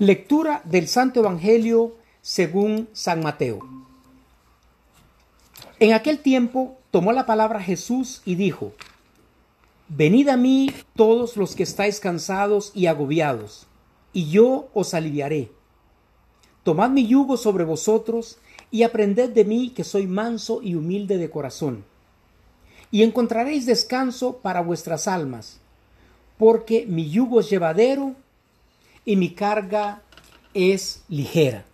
Lectura del Santo Evangelio según San Mateo. En aquel tiempo tomó la palabra Jesús y dijo, Venid a mí todos los que estáis cansados y agobiados, y yo os aliviaré. Tomad mi yugo sobre vosotros y aprended de mí que soy manso y humilde de corazón, y encontraréis descanso para vuestras almas, porque mi yugo es llevadero y mi carga es ligera.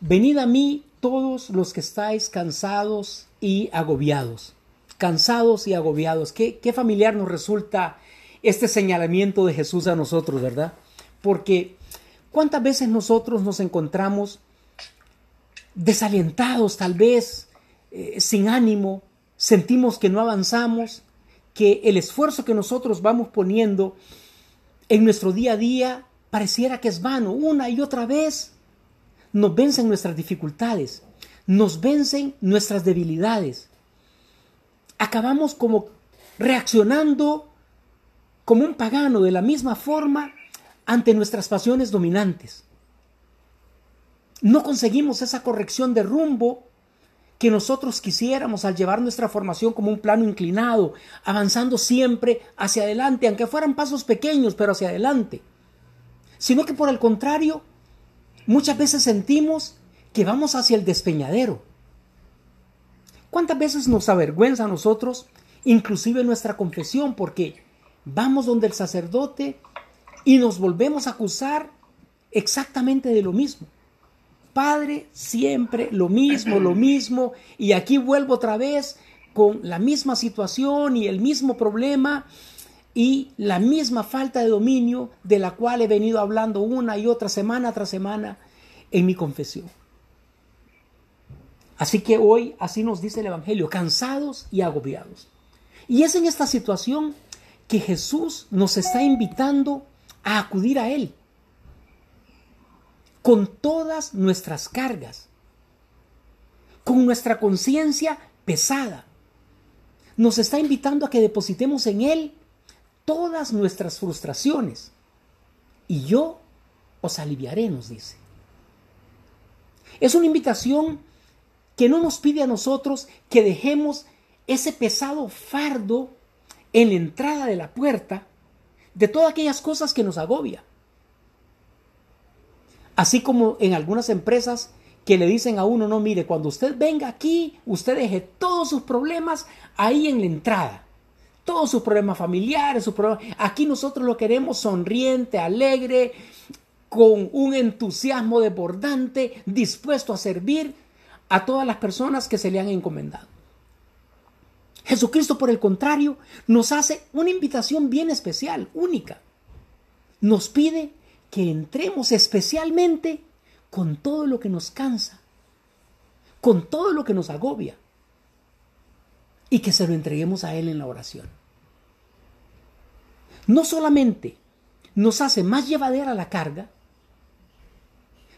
Venid a mí todos los que estáis cansados y agobiados. Cansados y agobiados. Qué, qué familiar nos resulta este señalamiento de Jesús a nosotros, ¿verdad? Porque ¿cuántas veces nosotros nos encontramos desalientados, tal vez, eh, sin ánimo, sentimos que no avanzamos, que el esfuerzo que nosotros vamos poniendo en nuestro día a día pareciera que es vano. Una y otra vez nos vencen nuestras dificultades, nos vencen nuestras debilidades. Acabamos como reaccionando como un pagano de la misma forma ante nuestras pasiones dominantes. No conseguimos esa corrección de rumbo que nosotros quisiéramos al llevar nuestra formación como un plano inclinado, avanzando siempre hacia adelante, aunque fueran pasos pequeños, pero hacia adelante. Sino que por el contrario, muchas veces sentimos que vamos hacia el despeñadero. ¿Cuántas veces nos avergüenza a nosotros, inclusive nuestra confesión, porque vamos donde el sacerdote y nos volvemos a acusar exactamente de lo mismo? Padre, siempre lo mismo, lo mismo, y aquí vuelvo otra vez con la misma situación y el mismo problema y la misma falta de dominio de la cual he venido hablando una y otra semana tras semana en mi confesión. Así que hoy así nos dice el Evangelio, cansados y agobiados. Y es en esta situación que Jesús nos está invitando a acudir a Él con todas nuestras cargas, con nuestra conciencia pesada. Nos está invitando a que depositemos en Él todas nuestras frustraciones. Y yo os aliviaré, nos dice. Es una invitación que no nos pide a nosotros que dejemos ese pesado fardo en la entrada de la puerta de todas aquellas cosas que nos agobia. Así como en algunas empresas que le dicen a uno, no, mire, cuando usted venga aquí, usted deje todos sus problemas ahí en la entrada. Todos sus problemas familiares, sus problemas. Aquí nosotros lo queremos sonriente, alegre, con un entusiasmo desbordante, dispuesto a servir a todas las personas que se le han encomendado. Jesucristo, por el contrario, nos hace una invitación bien especial, única. Nos pide que entremos especialmente con todo lo que nos cansa, con todo lo que nos agobia, y que se lo entreguemos a Él en la oración. No solamente nos hace más llevadera la carga,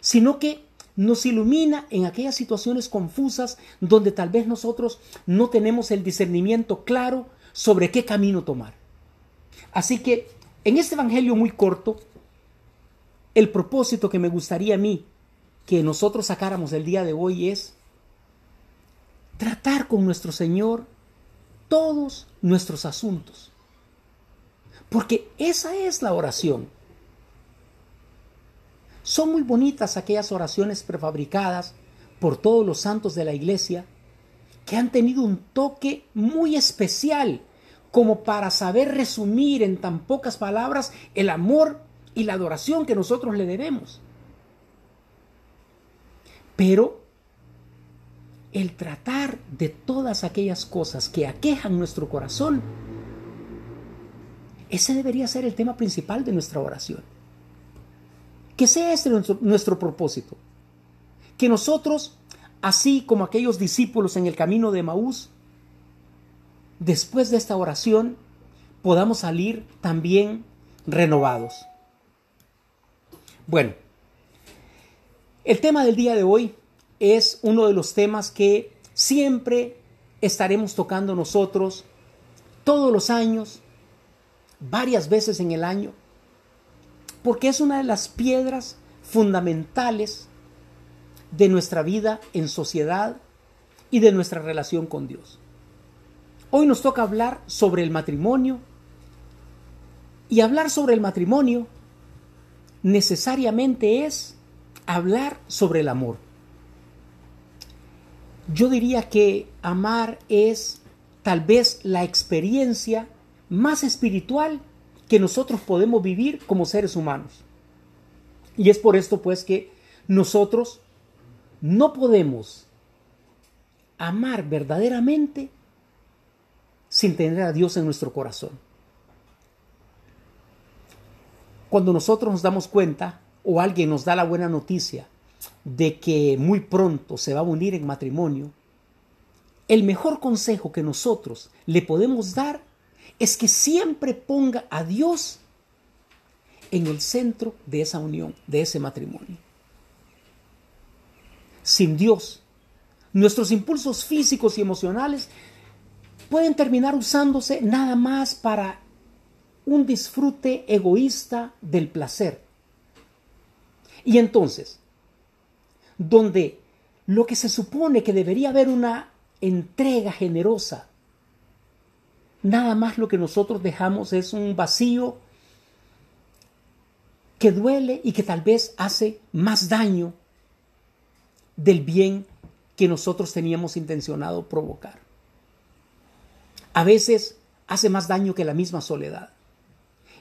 sino que nos ilumina en aquellas situaciones confusas donde tal vez nosotros no tenemos el discernimiento claro sobre qué camino tomar. Así que en este Evangelio muy corto, el propósito que me gustaría a mí que nosotros sacáramos el día de hoy es tratar con nuestro Señor todos nuestros asuntos. Porque esa es la oración. Son muy bonitas aquellas oraciones prefabricadas por todos los santos de la iglesia que han tenido un toque muy especial como para saber resumir en tan pocas palabras el amor y la adoración que nosotros le debemos. Pero el tratar de todas aquellas cosas que aquejan nuestro corazón, ese debería ser el tema principal de nuestra oración. Que sea este nuestro, nuestro propósito. Que nosotros, así como aquellos discípulos en el camino de Maús, después de esta oración, podamos salir también renovados. Bueno, el tema del día de hoy es uno de los temas que siempre estaremos tocando nosotros todos los años, varias veces en el año, porque es una de las piedras fundamentales de nuestra vida en sociedad y de nuestra relación con Dios. Hoy nos toca hablar sobre el matrimonio y hablar sobre el matrimonio necesariamente es hablar sobre el amor. Yo diría que amar es tal vez la experiencia más espiritual que nosotros podemos vivir como seres humanos. Y es por esto pues que nosotros no podemos amar verdaderamente sin tener a Dios en nuestro corazón. Cuando nosotros nos damos cuenta o alguien nos da la buena noticia de que muy pronto se va a unir en matrimonio, el mejor consejo que nosotros le podemos dar es que siempre ponga a Dios en el centro de esa unión, de ese matrimonio. Sin Dios, nuestros impulsos físicos y emocionales pueden terminar usándose nada más para un disfrute egoísta del placer. Y entonces, donde lo que se supone que debería haber una entrega generosa. Nada más lo que nosotros dejamos es un vacío que duele y que tal vez hace más daño del bien que nosotros teníamos intencionado provocar. A veces hace más daño que la misma soledad.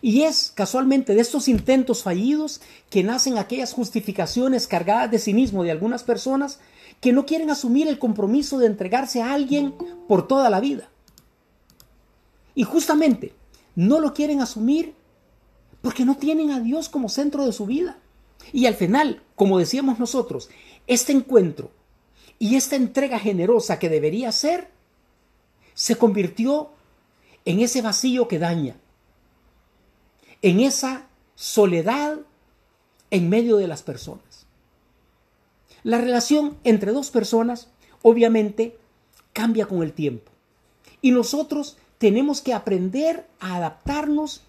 Y es casualmente de estos intentos fallidos que nacen aquellas justificaciones cargadas de cinismo de algunas personas que no quieren asumir el compromiso de entregarse a alguien por toda la vida. Y justamente no lo quieren asumir porque no tienen a Dios como centro de su vida. Y al final, como decíamos nosotros, este encuentro y esta entrega generosa que debería ser, se convirtió en ese vacío que daña, en esa soledad en medio de las personas. La relación entre dos personas obviamente cambia con el tiempo. Y nosotros tenemos que aprender a adaptarnos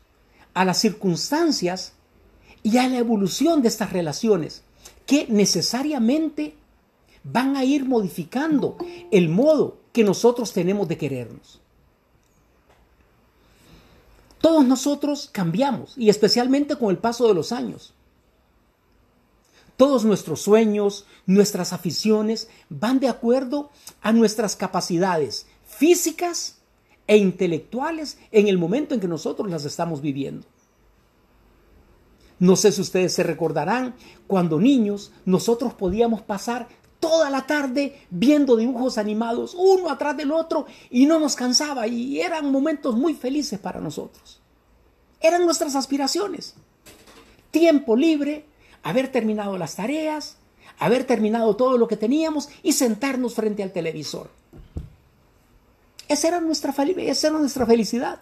a las circunstancias y a la evolución de estas relaciones que necesariamente van a ir modificando el modo que nosotros tenemos de querernos. Todos nosotros cambiamos y especialmente con el paso de los años. Todos nuestros sueños, nuestras aficiones van de acuerdo a nuestras capacidades físicas e intelectuales en el momento en que nosotros las estamos viviendo. No sé si ustedes se recordarán, cuando niños nosotros podíamos pasar toda la tarde viendo dibujos animados uno atrás del otro y no nos cansaba y eran momentos muy felices para nosotros. Eran nuestras aspiraciones. Tiempo libre, haber terminado las tareas, haber terminado todo lo que teníamos y sentarnos frente al televisor. Esa era nuestra, esa era nuestra felicidad.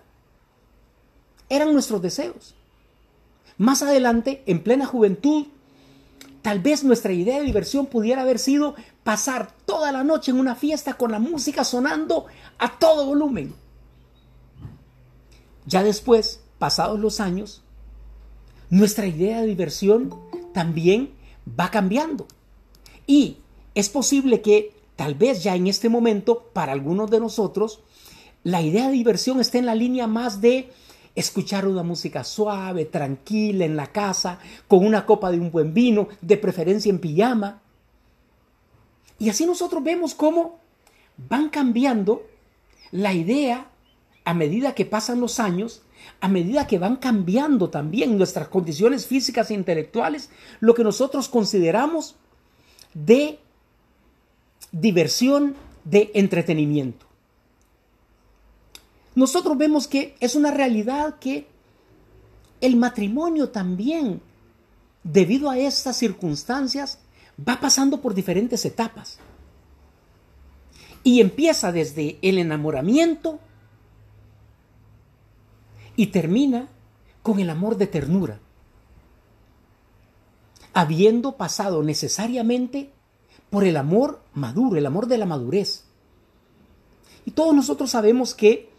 Eran nuestros deseos. Más adelante, en plena juventud, tal vez nuestra idea de diversión pudiera haber sido pasar toda la noche en una fiesta con la música sonando a todo volumen. Ya después, pasados los años, nuestra idea de diversión también va cambiando. Y es posible que tal vez ya en este momento, para algunos de nosotros, la idea de diversión esté en la línea más de escuchar una música suave, tranquila, en la casa, con una copa de un buen vino, de preferencia en pijama. Y así nosotros vemos cómo van cambiando la idea a medida que pasan los años a medida que van cambiando también nuestras condiciones físicas e intelectuales, lo que nosotros consideramos de diversión, de entretenimiento. Nosotros vemos que es una realidad que el matrimonio también, debido a estas circunstancias, va pasando por diferentes etapas. Y empieza desde el enamoramiento, y termina con el amor de ternura, habiendo pasado necesariamente por el amor maduro, el amor de la madurez. Y todos nosotros sabemos que,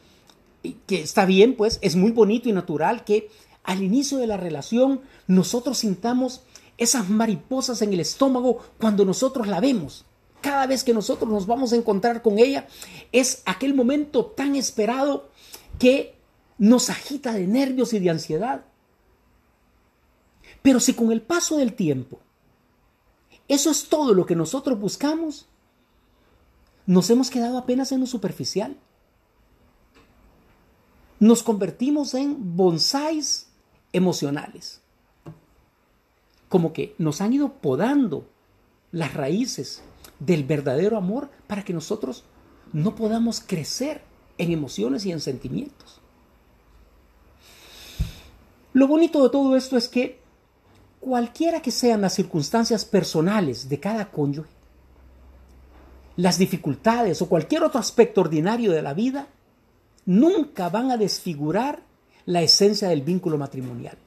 que está bien, pues es muy bonito y natural que al inicio de la relación nosotros sintamos esas mariposas en el estómago cuando nosotros la vemos. Cada vez que nosotros nos vamos a encontrar con ella, es aquel momento tan esperado que nos agita de nervios y de ansiedad. Pero si con el paso del tiempo eso es todo lo que nosotros buscamos, nos hemos quedado apenas en lo superficial. Nos convertimos en bonsáis emocionales. Como que nos han ido podando las raíces del verdadero amor para que nosotros no podamos crecer en emociones y en sentimientos. Lo bonito de todo esto es que cualquiera que sean las circunstancias personales de cada cónyuge, las dificultades o cualquier otro aspecto ordinario de la vida, nunca van a desfigurar la esencia del vínculo matrimonial.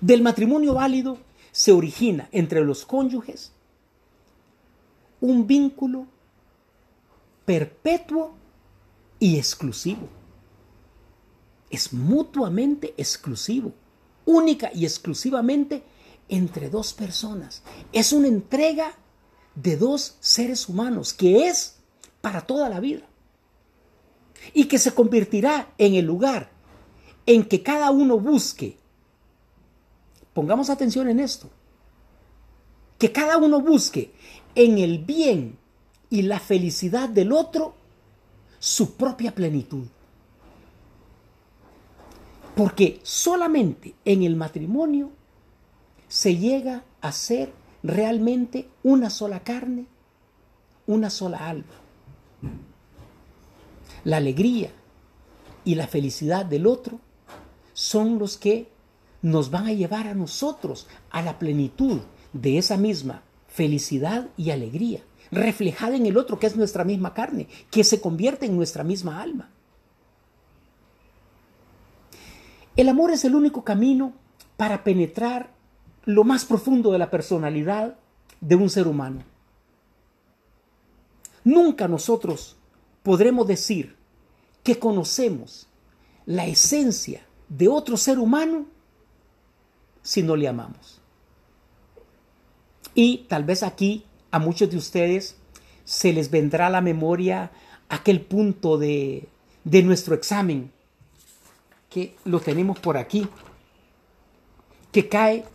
Del matrimonio válido se origina entre los cónyuges un vínculo perpetuo y exclusivo. Es mutuamente exclusivo, única y exclusivamente entre dos personas. Es una entrega de dos seres humanos que es para toda la vida y que se convertirá en el lugar en que cada uno busque. Pongamos atención en esto. Que cada uno busque en el bien y la felicidad del otro su propia plenitud. Porque solamente en el matrimonio se llega a ser realmente una sola carne, una sola alma. La alegría y la felicidad del otro son los que nos van a llevar a nosotros a la plenitud de esa misma felicidad y alegría, reflejada en el otro que es nuestra misma carne, que se convierte en nuestra misma alma. El amor es el único camino para penetrar lo más profundo de la personalidad de un ser humano. Nunca nosotros podremos decir que conocemos la esencia de otro ser humano si no le amamos. Y tal vez aquí a muchos de ustedes se les vendrá a la memoria aquel punto de, de nuestro examen, que lo tenemos por aquí, que cae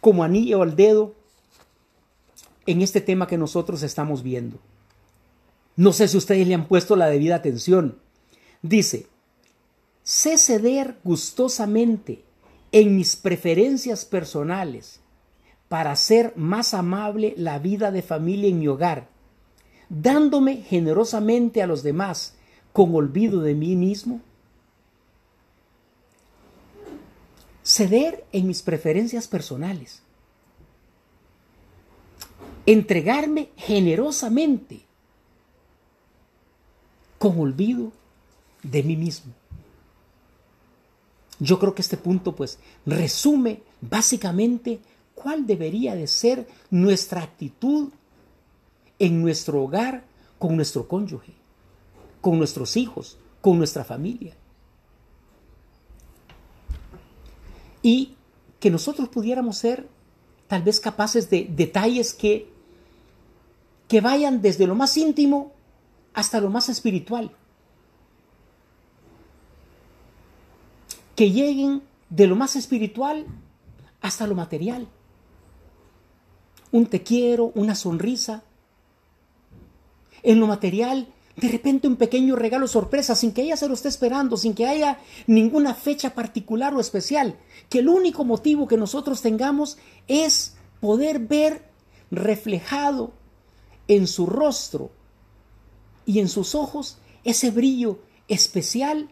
como anillo al dedo en este tema que nosotros estamos viendo. No sé si ustedes le han puesto la debida atención. Dice, sé ceder gustosamente en mis preferencias personales para hacer más amable la vida de familia en mi hogar, dándome generosamente a los demás con olvido de mí mismo? Ceder en mis preferencias personales. Entregarme generosamente con olvido de mí mismo. Yo creo que este punto pues resume básicamente cuál debería de ser nuestra actitud en nuestro hogar con nuestro cónyuge, con nuestros hijos, con nuestra familia. Y que nosotros pudiéramos ser tal vez capaces de detalles que, que vayan desde lo más íntimo hasta lo más espiritual. Que lleguen de lo más espiritual hasta lo material un te quiero, una sonrisa. En lo material, de repente un pequeño regalo sorpresa sin que ella se lo esté esperando, sin que haya ninguna fecha particular o especial. Que el único motivo que nosotros tengamos es poder ver reflejado en su rostro y en sus ojos ese brillo especial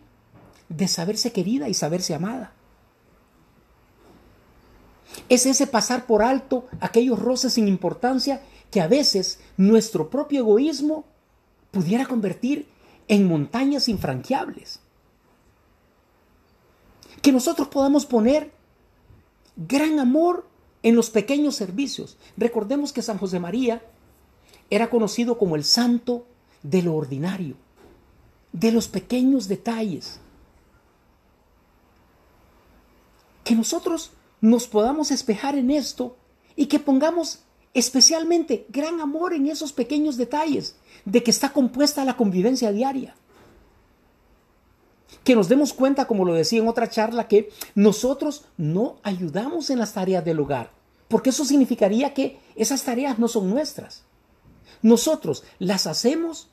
de saberse querida y saberse amada. Es ese pasar por alto aquellos roces sin importancia que a veces nuestro propio egoísmo pudiera convertir en montañas infranqueables. Que nosotros podamos poner gran amor en los pequeños servicios. Recordemos que San José María era conocido como el santo de lo ordinario, de los pequeños detalles. Que nosotros nos podamos espejar en esto y que pongamos especialmente gran amor en esos pequeños detalles de que está compuesta la convivencia diaria. Que nos demos cuenta, como lo decía en otra charla, que nosotros no ayudamos en las tareas del hogar, porque eso significaría que esas tareas no son nuestras. Nosotros las hacemos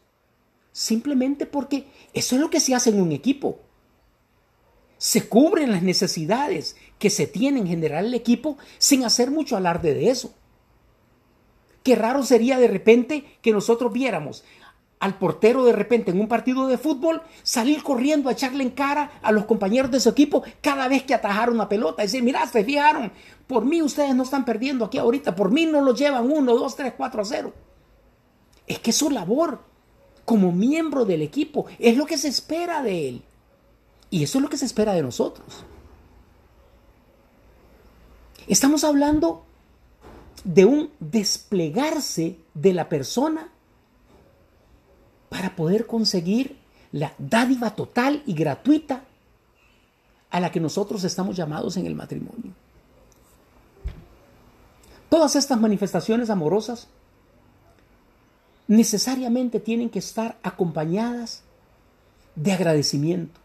simplemente porque eso es lo que se hace en un equipo. Se cubren las necesidades que se tienen en general el equipo sin hacer mucho alarde de eso. Qué raro sería de repente que nosotros viéramos al portero de repente en un partido de fútbol salir corriendo a echarle en cara a los compañeros de su equipo cada vez que atajaron una pelota. Decir, mira, se fijaron, por mí ustedes no están perdiendo aquí ahorita, por mí no lo llevan 1, 2, 3, 4 a 0. Es que su labor como miembro del equipo es lo que se espera de él. Y eso es lo que se espera de nosotros. Estamos hablando de un desplegarse de la persona para poder conseguir la dádiva total y gratuita a la que nosotros estamos llamados en el matrimonio. Todas estas manifestaciones amorosas necesariamente tienen que estar acompañadas de agradecimiento,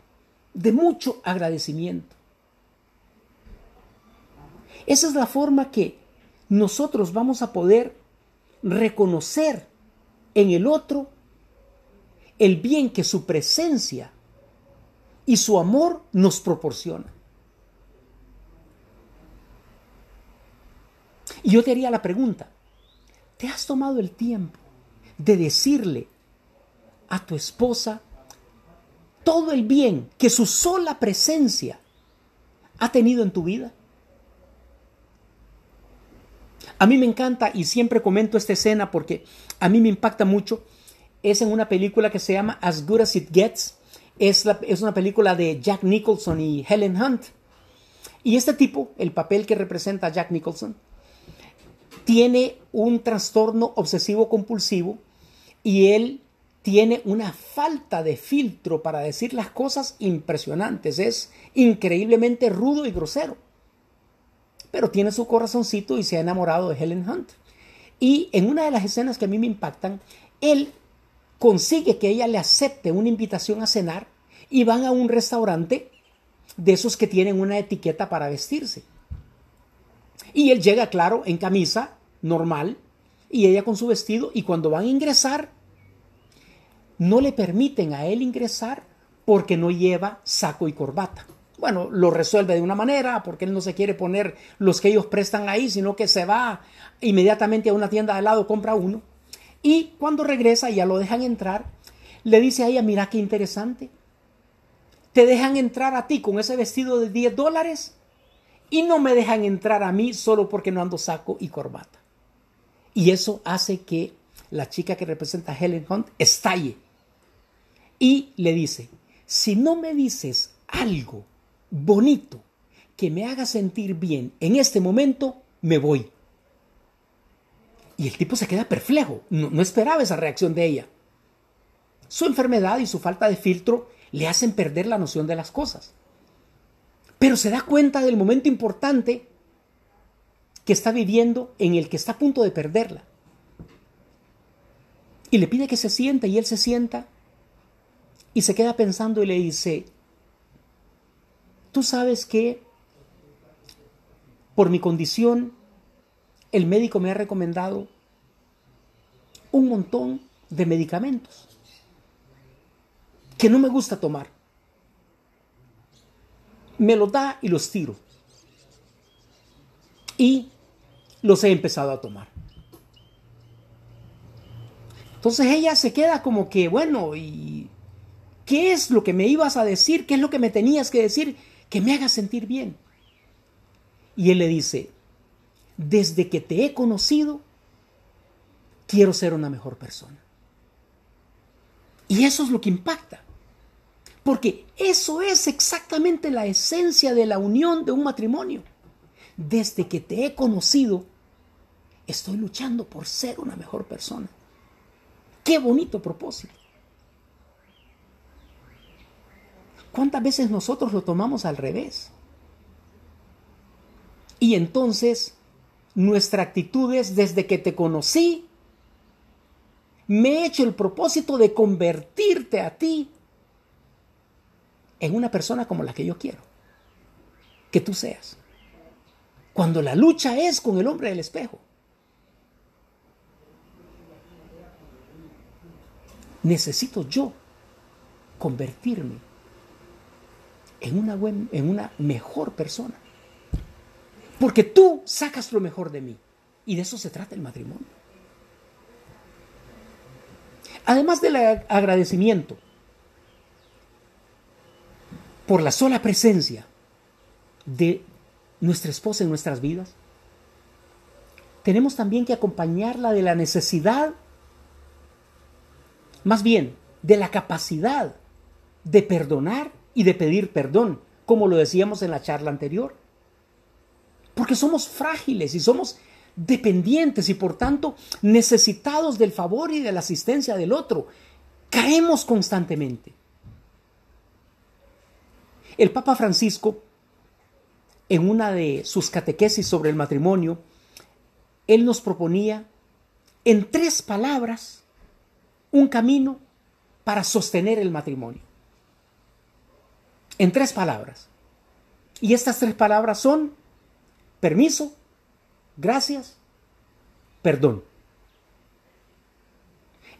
de mucho agradecimiento. Esa es la forma que nosotros vamos a poder reconocer en el otro el bien que su presencia y su amor nos proporciona. Y yo te haría la pregunta, ¿te has tomado el tiempo de decirle a tu esposa todo el bien que su sola presencia ha tenido en tu vida? A mí me encanta y siempre comento esta escena porque a mí me impacta mucho. Es en una película que se llama As Good as It Gets. Es, es una película de Jack Nicholson y Helen Hunt. Y este tipo, el papel que representa Jack Nicholson, tiene un trastorno obsesivo compulsivo y él tiene una falta de filtro para decir las cosas impresionantes. Es increíblemente rudo y grosero pero tiene su corazoncito y se ha enamorado de Helen Hunt. Y en una de las escenas que a mí me impactan, él consigue que ella le acepte una invitación a cenar y van a un restaurante de esos que tienen una etiqueta para vestirse. Y él llega, claro, en camisa normal y ella con su vestido y cuando van a ingresar, no le permiten a él ingresar porque no lleva saco y corbata bueno, lo resuelve de una manera, porque él no se quiere poner los que ellos prestan ahí, sino que se va inmediatamente a una tienda de lado, compra uno. Y cuando regresa, ya lo dejan entrar, le dice a ella, mira qué interesante, te dejan entrar a ti con ese vestido de 10 dólares y no me dejan entrar a mí solo porque no ando saco y corbata. Y eso hace que la chica que representa a Helen Hunt estalle y le dice, si no me dices algo bonito que me haga sentir bien en este momento, me voy. Y el tipo se queda perplejo, no, esperaba esa reacción de ella. Su enfermedad y su falta de filtro le hacen perder la noción de las cosas. Pero se da cuenta del momento importante que está viviendo en el que está a punto de perderla. Y le pide que se sienta y él se sienta y se queda pensando y le dice, Tú sabes que por mi condición el médico me ha recomendado un montón de medicamentos que no me gusta tomar. Me los da y los tiro. Y los he empezado a tomar. Entonces ella se queda como que, bueno, ¿y qué es lo que me ibas a decir? ¿Qué es lo que me tenías que decir? Que me haga sentir bien. Y él le dice, desde que te he conocido, quiero ser una mejor persona. Y eso es lo que impacta. Porque eso es exactamente la esencia de la unión de un matrimonio. Desde que te he conocido, estoy luchando por ser una mejor persona. Qué bonito propósito. ¿Cuántas veces nosotros lo tomamos al revés? Y entonces nuestra actitud es desde que te conocí, me he hecho el propósito de convertirte a ti en una persona como la que yo quiero que tú seas. Cuando la lucha es con el hombre del espejo. Necesito yo convertirme en una, en una mejor persona. Porque tú sacas lo mejor de mí. Y de eso se trata el matrimonio. Además del agradecimiento por la sola presencia de nuestra esposa en nuestras vidas, tenemos también que acompañarla de la necesidad, más bien, de la capacidad de perdonar y de pedir perdón, como lo decíamos en la charla anterior. Porque somos frágiles y somos dependientes y por tanto necesitados del favor y de la asistencia del otro. Caemos constantemente. El Papa Francisco, en una de sus catequesis sobre el matrimonio, él nos proponía en tres palabras un camino para sostener el matrimonio. En tres palabras. Y estas tres palabras son permiso, gracias, perdón.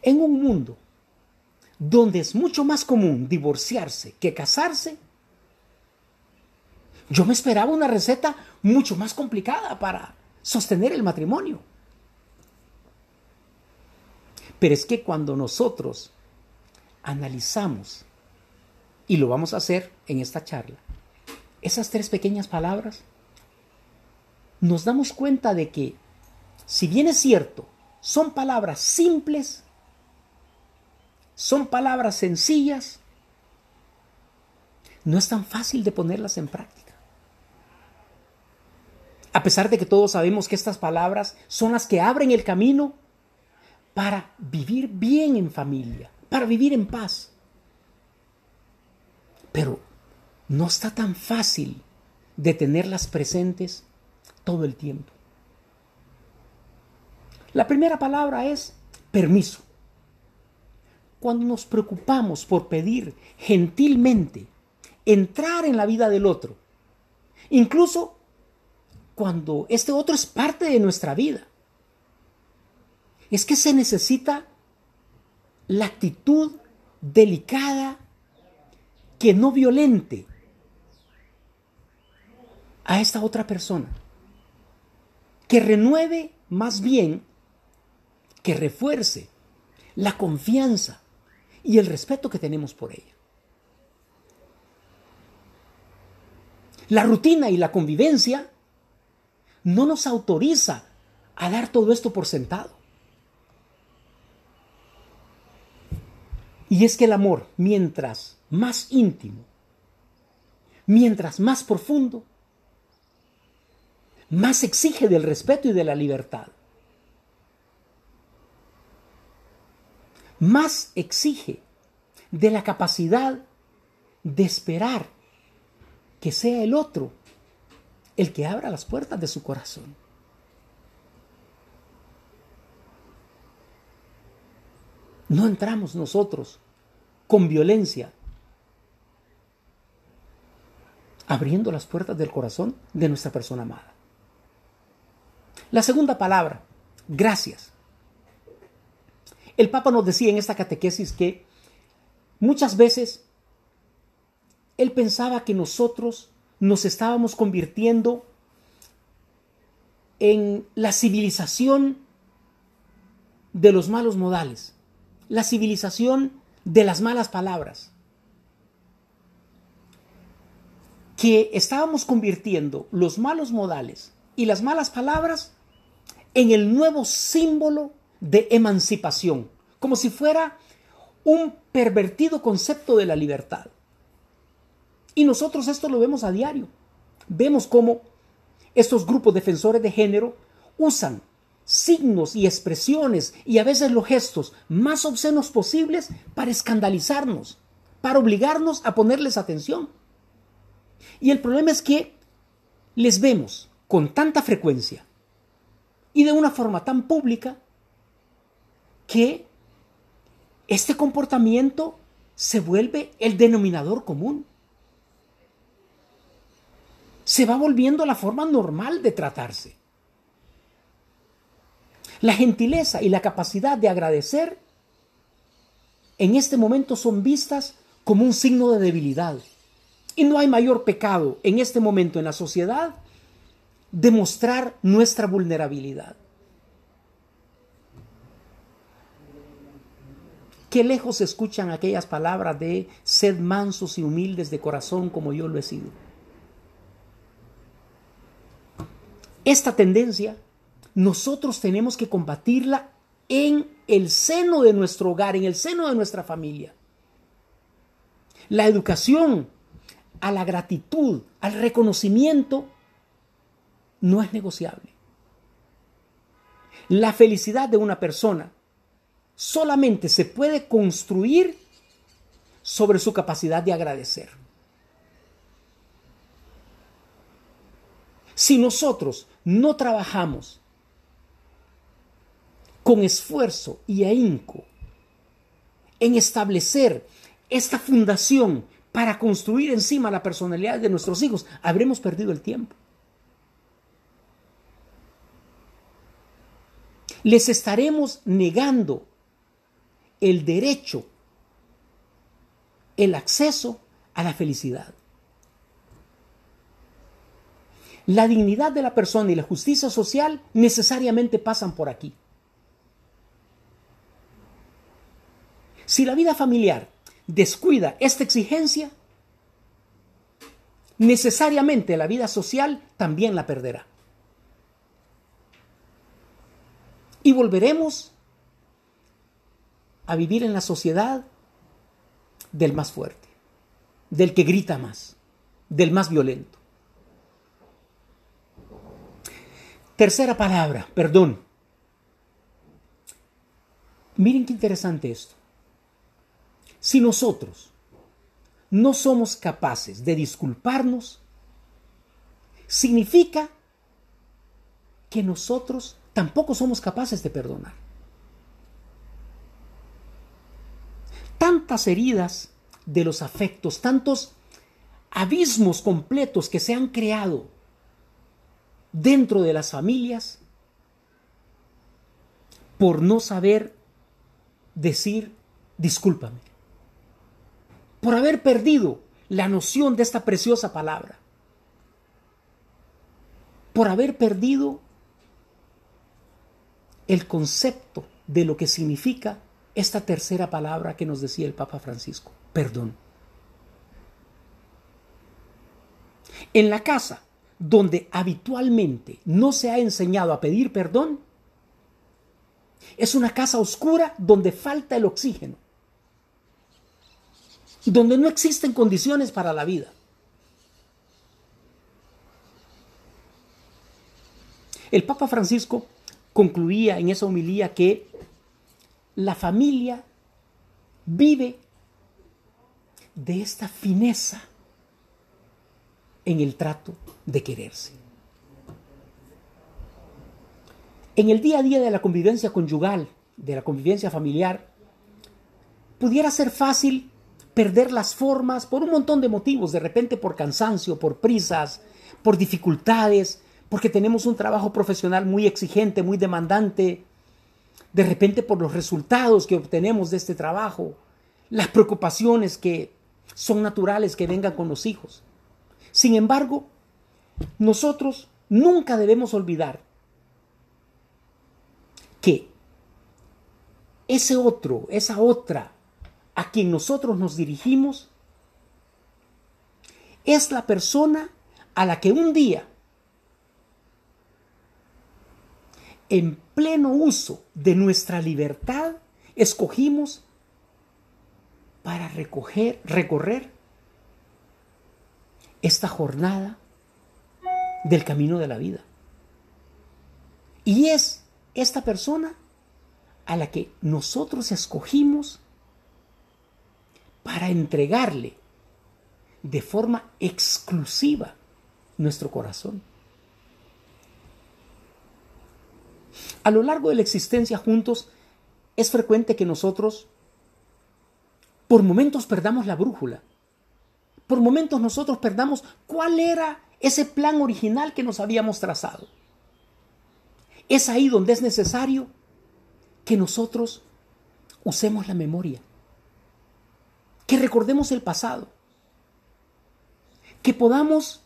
En un mundo donde es mucho más común divorciarse que casarse, yo me esperaba una receta mucho más complicada para sostener el matrimonio. Pero es que cuando nosotros analizamos, y lo vamos a hacer en esta charla, esas tres pequeñas palabras, nos damos cuenta de que, si bien es cierto, son palabras simples, son palabras sencillas, no es tan fácil de ponerlas en práctica. A pesar de que todos sabemos que estas palabras son las que abren el camino para vivir bien en familia, para vivir en paz. Pero no está tan fácil de tenerlas presentes todo el tiempo. La primera palabra es permiso. Cuando nos preocupamos por pedir gentilmente entrar en la vida del otro, incluso cuando este otro es parte de nuestra vida, es que se necesita la actitud delicada que no violente a esta otra persona que renueve más bien, que refuerce la confianza y el respeto que tenemos por ella. La rutina y la convivencia no nos autoriza a dar todo esto por sentado. Y es que el amor, mientras más íntimo, mientras más profundo, más exige del respeto y de la libertad. Más exige de la capacidad de esperar que sea el otro el que abra las puertas de su corazón. No entramos nosotros con violencia abriendo las puertas del corazón de nuestra persona amada. La segunda palabra, gracias. El Papa nos decía en esta catequesis que muchas veces él pensaba que nosotros nos estábamos convirtiendo en la civilización de los malos modales, la civilización de las malas palabras, que estábamos convirtiendo los malos modales y las malas palabras en el nuevo símbolo de emancipación, como si fuera un pervertido concepto de la libertad. Y nosotros esto lo vemos a diario. Vemos cómo estos grupos defensores de género usan signos y expresiones y a veces los gestos más obscenos posibles para escandalizarnos, para obligarnos a ponerles atención. Y el problema es que les vemos con tanta frecuencia y de una forma tan pública que este comportamiento se vuelve el denominador común. Se va volviendo la forma normal de tratarse. La gentileza y la capacidad de agradecer en este momento son vistas como un signo de debilidad. Y no hay mayor pecado en este momento en la sociedad demostrar nuestra vulnerabilidad. Qué lejos escuchan aquellas palabras de sed mansos y humildes de corazón como yo lo he sido. Esta tendencia nosotros tenemos que combatirla en el seno de nuestro hogar, en el seno de nuestra familia. La educación a la gratitud, al reconocimiento, no es negociable. La felicidad de una persona solamente se puede construir sobre su capacidad de agradecer. Si nosotros no trabajamos con esfuerzo y ahínco en establecer esta fundación para construir encima la personalidad de nuestros hijos, habremos perdido el tiempo. Les estaremos negando el derecho, el acceso a la felicidad. La dignidad de la persona y la justicia social necesariamente pasan por aquí. Si la vida familiar descuida esta exigencia, necesariamente la vida social también la perderá. Y volveremos a vivir en la sociedad del más fuerte, del que grita más, del más violento. Tercera palabra, perdón. Miren qué interesante esto. Si nosotros no somos capaces de disculparnos, significa que nosotros tampoco somos capaces de perdonar. tantas heridas de los afectos, tantos abismos completos que se han creado dentro de las familias por no saber decir discúlpame, por haber perdido la noción de esta preciosa palabra, por haber perdido el concepto de lo que significa esta tercera palabra que nos decía el Papa Francisco, perdón. En la casa donde habitualmente no se ha enseñado a pedir perdón, es una casa oscura donde falta el oxígeno, donde no existen condiciones para la vida. El Papa Francisco concluía en esa homilía que la familia vive de esta fineza en el trato de quererse. En el día a día de la convivencia conyugal, de la convivencia familiar, pudiera ser fácil perder las formas por un montón de motivos, de repente por cansancio, por prisas, por dificultades, porque tenemos un trabajo profesional muy exigente, muy demandante, de repente por los resultados que obtenemos de este trabajo, las preocupaciones que son naturales que vengan con los hijos. Sin embargo, nosotros nunca debemos olvidar que ese otro, esa otra a quien nosotros nos dirigimos, es la persona a la que un día en pleno uso de nuestra libertad, escogimos para recoger, recorrer esta jornada del camino de la vida. Y es esta persona a la que nosotros escogimos para entregarle de forma exclusiva nuestro corazón. A lo largo de la existencia juntos, es frecuente que nosotros por momentos perdamos la brújula. Por momentos nosotros perdamos cuál era ese plan original que nos habíamos trazado. Es ahí donde es necesario que nosotros usemos la memoria, que recordemos el pasado, que podamos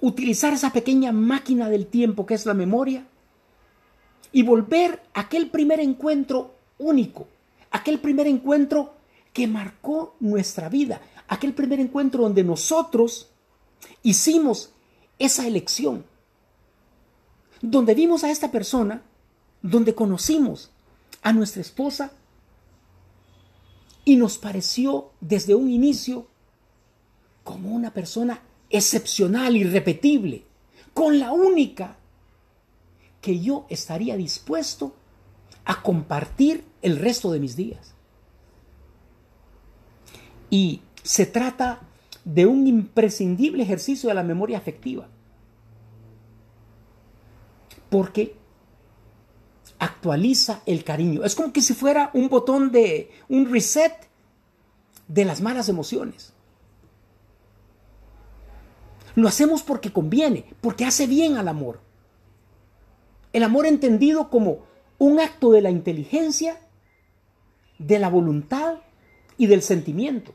utilizar esa pequeña máquina del tiempo que es la memoria y volver a aquel primer encuentro único, aquel primer encuentro que marcó nuestra vida, aquel primer encuentro donde nosotros hicimos esa elección, donde vimos a esta persona, donde conocimos a nuestra esposa y nos pareció desde un inicio como una persona excepcional, irrepetible, con la única que yo estaría dispuesto a compartir el resto de mis días. Y se trata de un imprescindible ejercicio de la memoria afectiva. Porque actualiza el cariño. Es como que si fuera un botón de un reset de las malas emociones. Lo hacemos porque conviene, porque hace bien al amor. El amor entendido como un acto de la inteligencia, de la voluntad y del sentimiento.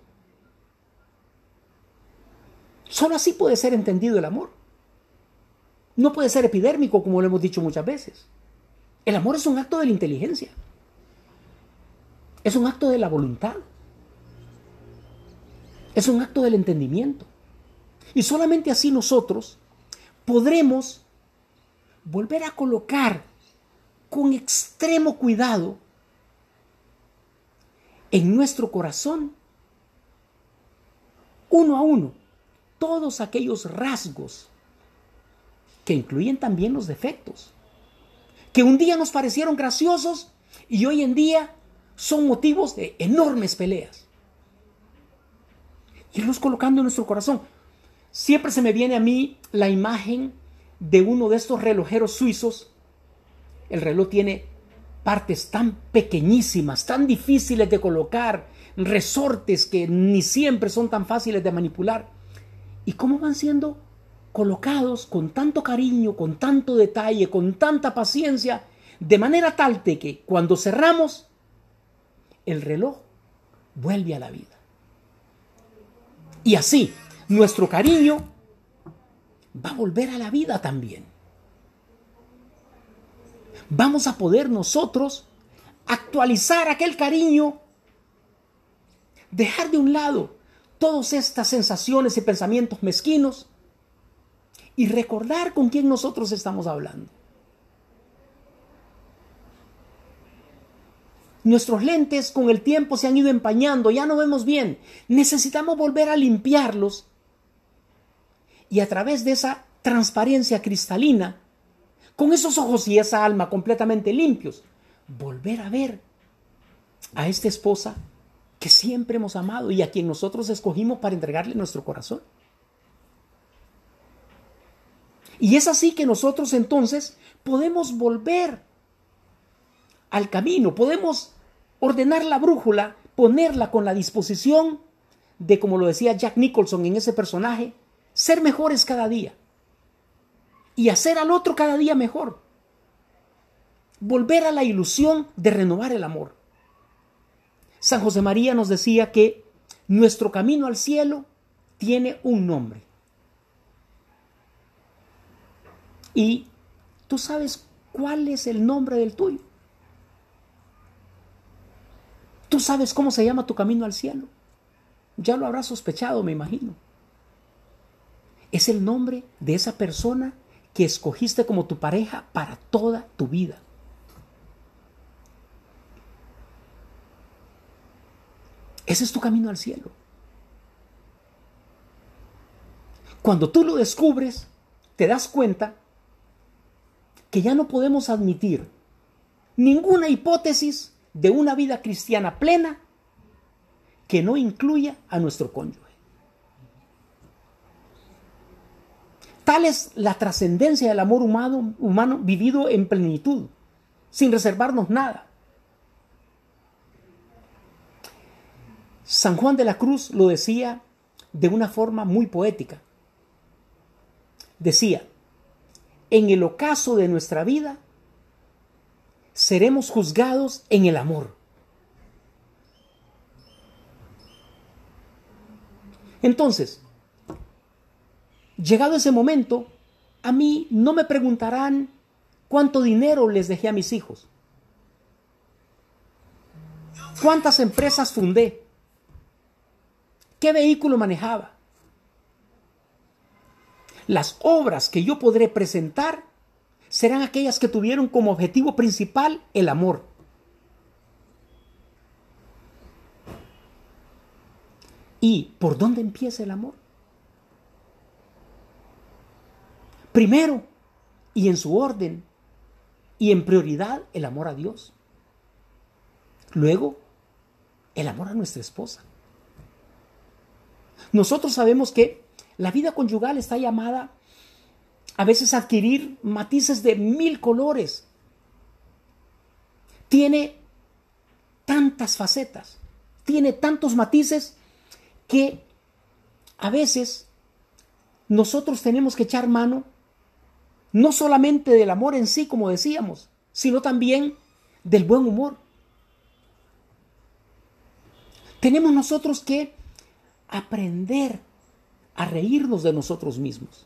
Solo así puede ser entendido el amor. No puede ser epidérmico, como lo hemos dicho muchas veces. El amor es un acto de la inteligencia. Es un acto de la voluntad. Es un acto del entendimiento. Y solamente así nosotros podremos volver a colocar con extremo cuidado en nuestro corazón, uno a uno, todos aquellos rasgos que incluyen también los defectos, que un día nos parecieron graciosos y hoy en día son motivos de enormes peleas. Irlos colocando en nuestro corazón. Siempre se me viene a mí la imagen de uno de estos relojeros suizos. El reloj tiene partes tan pequeñísimas, tan difíciles de colocar, resortes que ni siempre son tan fáciles de manipular. ¿Y cómo van siendo colocados con tanto cariño, con tanto detalle, con tanta paciencia, de manera tal que cuando cerramos, el reloj vuelve a la vida. Y así, nuestro cariño va a volver a la vida también. Vamos a poder nosotros actualizar aquel cariño, dejar de un lado todas estas sensaciones y pensamientos mezquinos y recordar con quién nosotros estamos hablando. Nuestros lentes con el tiempo se han ido empañando, ya no vemos bien. Necesitamos volver a limpiarlos y a través de esa transparencia cristalina, con esos ojos y esa alma completamente limpios, volver a ver a esta esposa que siempre hemos amado y a quien nosotros escogimos para entregarle nuestro corazón. Y es así que nosotros entonces podemos volver al camino, podemos ordenar la brújula, ponerla con la disposición de, como lo decía Jack Nicholson en ese personaje, ser mejores cada día y hacer al otro cada día mejor. Volver a la ilusión de renovar el amor. San José María nos decía que nuestro camino al cielo tiene un nombre. Y tú sabes cuál es el nombre del tuyo. Tú sabes cómo se llama tu camino al cielo. Ya lo habrás sospechado, me imagino. Es el nombre de esa persona que escogiste como tu pareja para toda tu vida. Ese es tu camino al cielo. Cuando tú lo descubres, te das cuenta que ya no podemos admitir ninguna hipótesis de una vida cristiana plena que no incluya a nuestro cónyuge. Tal es la trascendencia del amor humano, humano vivido en plenitud, sin reservarnos nada. San Juan de la Cruz lo decía de una forma muy poética. Decía, en el ocaso de nuestra vida seremos juzgados en el amor. Entonces, llegado ese momento, a mí no me preguntarán cuánto dinero les dejé a mis hijos, cuántas empresas fundé, qué vehículo manejaba. Las obras que yo podré presentar serán aquellas que tuvieron como objetivo principal el amor. ¿Y por dónde empieza el amor? Primero, y en su orden, y en prioridad, el amor a Dios. Luego, el amor a nuestra esposa. Nosotros sabemos que la vida conyugal está llamada a veces a adquirir matices de mil colores. Tiene tantas facetas, tiene tantos matices que a veces nosotros tenemos que echar mano no solamente del amor en sí, como decíamos, sino también del buen humor. Tenemos nosotros que aprender a reírnos de nosotros mismos,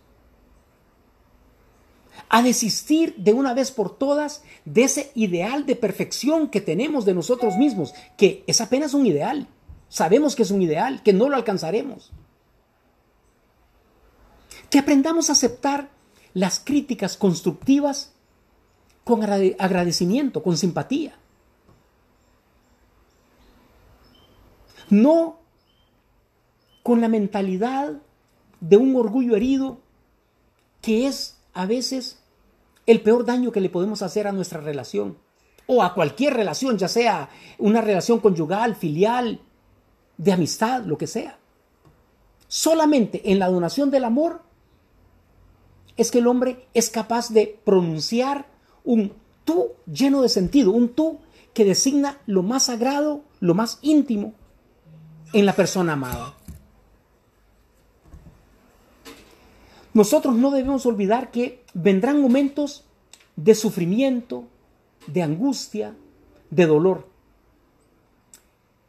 a desistir de una vez por todas de ese ideal de perfección que tenemos de nosotros mismos, que es apenas un ideal. Sabemos que es un ideal, que no lo alcanzaremos. Que aprendamos a aceptar las críticas constructivas con agradecimiento, con simpatía. No con la mentalidad de un orgullo herido que es a veces el peor daño que le podemos hacer a nuestra relación o a cualquier relación, ya sea una relación conyugal, filial, de amistad, lo que sea. Solamente en la donación del amor es que el hombre es capaz de pronunciar un tú lleno de sentido, un tú que designa lo más sagrado, lo más íntimo en la persona amada. Nosotros no debemos olvidar que vendrán momentos de sufrimiento, de angustia, de dolor.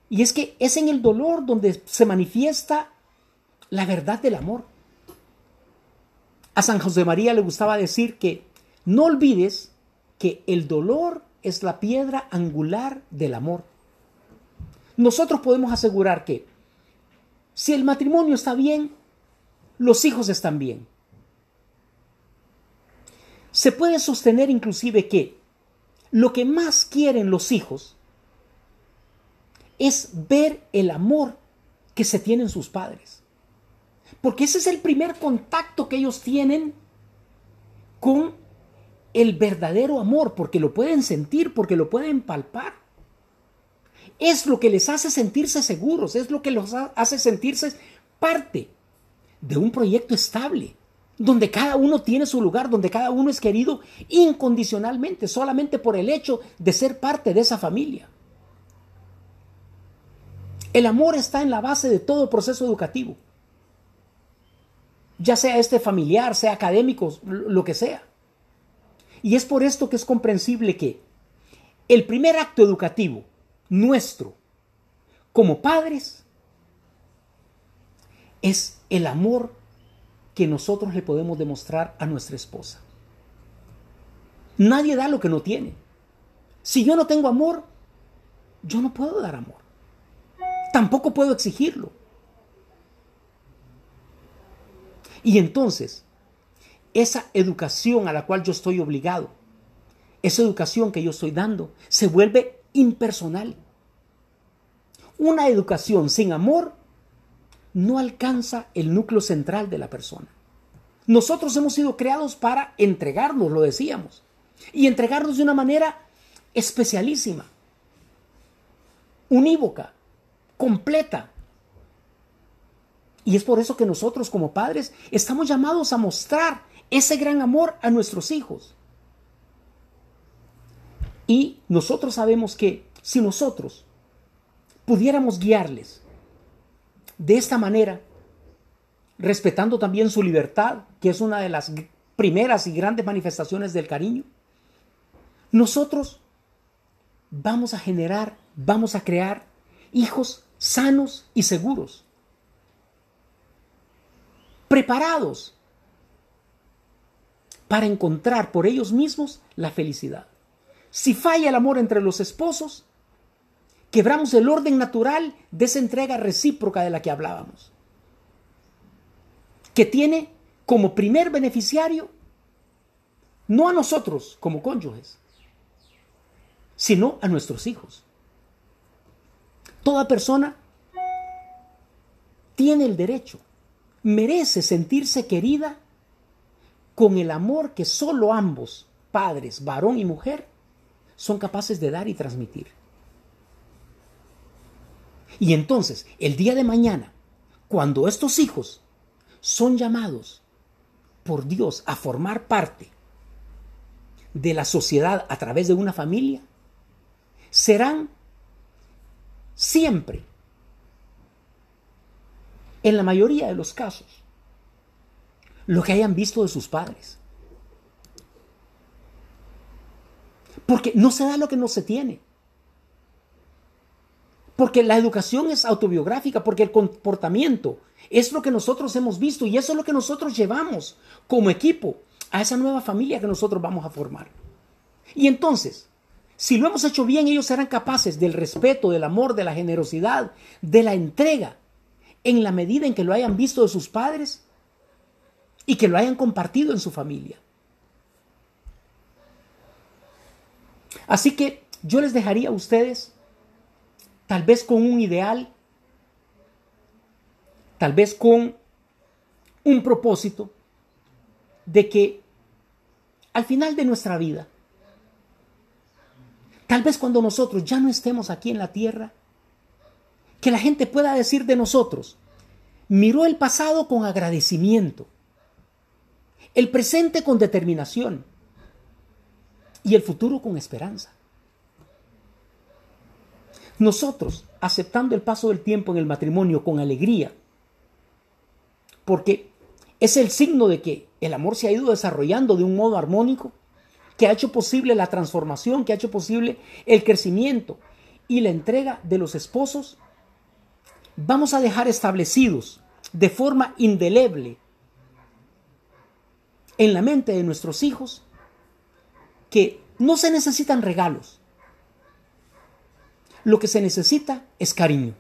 Y es que es en el dolor donde se manifiesta la verdad del amor. A San José María le gustaba decir que no olvides que el dolor es la piedra angular del amor. Nosotros podemos asegurar que si el matrimonio está bien, los hijos están bien. Se puede sostener inclusive que lo que más quieren los hijos es ver el amor que se tienen sus padres. Porque ese es el primer contacto que ellos tienen con el verdadero amor, porque lo pueden sentir, porque lo pueden palpar. Es lo que les hace sentirse seguros, es lo que los hace sentirse parte de un proyecto estable, donde cada uno tiene su lugar, donde cada uno es querido incondicionalmente, solamente por el hecho de ser parte de esa familia. El amor está en la base de todo proceso educativo, ya sea este familiar, sea académico, lo que sea. Y es por esto que es comprensible que el primer acto educativo nuestro como padres es el amor que nosotros le podemos demostrar a nuestra esposa. Nadie da lo que no tiene. Si yo no tengo amor, yo no puedo dar amor. Tampoco puedo exigirlo. Y entonces, esa educación a la cual yo estoy obligado, esa educación que yo estoy dando, se vuelve impersonal. Una educación sin amor no alcanza el núcleo central de la persona. Nosotros hemos sido creados para entregarnos, lo decíamos, y entregarnos de una manera especialísima, unívoca, completa. Y es por eso que nosotros como padres estamos llamados a mostrar ese gran amor a nuestros hijos. Y nosotros sabemos que si nosotros pudiéramos guiarles de esta manera, respetando también su libertad, que es una de las primeras y grandes manifestaciones del cariño, nosotros vamos a generar, vamos a crear hijos sanos y seguros, preparados para encontrar por ellos mismos la felicidad. Si falla el amor entre los esposos, quebramos el orden natural de esa entrega recíproca de la que hablábamos, que tiene como primer beneficiario no a nosotros como cónyuges, sino a nuestros hijos. Toda persona tiene el derecho, merece sentirse querida con el amor que solo ambos, padres, varón y mujer, son capaces de dar y transmitir. Y entonces, el día de mañana, cuando estos hijos son llamados por Dios a formar parte de la sociedad a través de una familia, serán siempre, en la mayoría de los casos, lo que hayan visto de sus padres. Porque no se da lo que no se tiene. Porque la educación es autobiográfica, porque el comportamiento es lo que nosotros hemos visto y eso es lo que nosotros llevamos como equipo a esa nueva familia que nosotros vamos a formar. Y entonces, si lo hemos hecho bien, ellos serán capaces del respeto, del amor, de la generosidad, de la entrega, en la medida en que lo hayan visto de sus padres y que lo hayan compartido en su familia. Así que yo les dejaría a ustedes, tal vez con un ideal, tal vez con un propósito, de que al final de nuestra vida, tal vez cuando nosotros ya no estemos aquí en la tierra, que la gente pueda decir de nosotros, miró el pasado con agradecimiento, el presente con determinación y el futuro con esperanza. Nosotros, aceptando el paso del tiempo en el matrimonio con alegría, porque es el signo de que el amor se ha ido desarrollando de un modo armónico, que ha hecho posible la transformación, que ha hecho posible el crecimiento y la entrega de los esposos, vamos a dejar establecidos de forma indeleble en la mente de nuestros hijos que no se necesitan regalos. Lo que se necesita es cariño.